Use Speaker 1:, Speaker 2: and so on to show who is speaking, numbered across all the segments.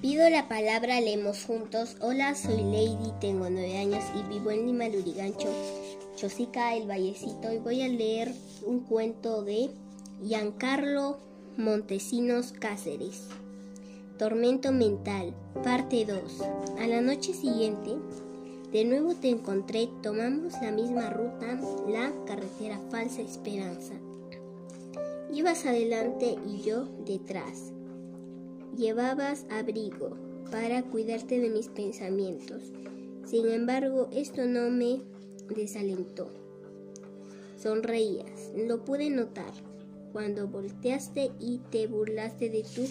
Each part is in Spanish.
Speaker 1: Pido la palabra, leemos juntos. Hola, soy Lady, tengo nueve años y vivo en Lima, Lurigancho, Chosica, el Vallecito. Y voy a leer un cuento de Giancarlo Montesinos Cáceres. Tormento mental, parte 2. A la noche siguiente, de nuevo te encontré, tomamos la misma ruta, la carretera Falsa Esperanza. Ibas adelante y yo detrás. Llevabas abrigo para cuidarte de mis pensamientos. Sin embargo, esto no me desalentó. Sonreías, lo pude notar, cuando volteaste y te burlaste de tu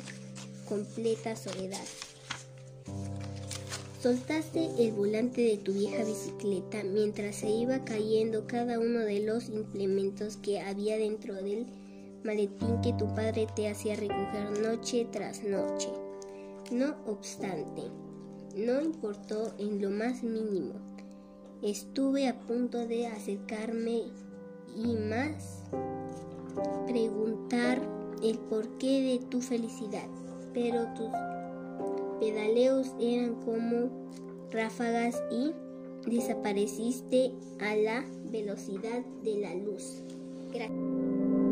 Speaker 1: completa soledad. Soltaste el volante de tu vieja bicicleta mientras se iba cayendo cada uno de los implementos que había dentro del maletín que tu padre te hacía recoger noche tras noche. No obstante, no importó en lo más mínimo. Estuve a punto de acercarme y más preguntar el porqué de tu felicidad, pero tus pedaleos eran como ráfagas y desapareciste a la velocidad de la luz. Gracias.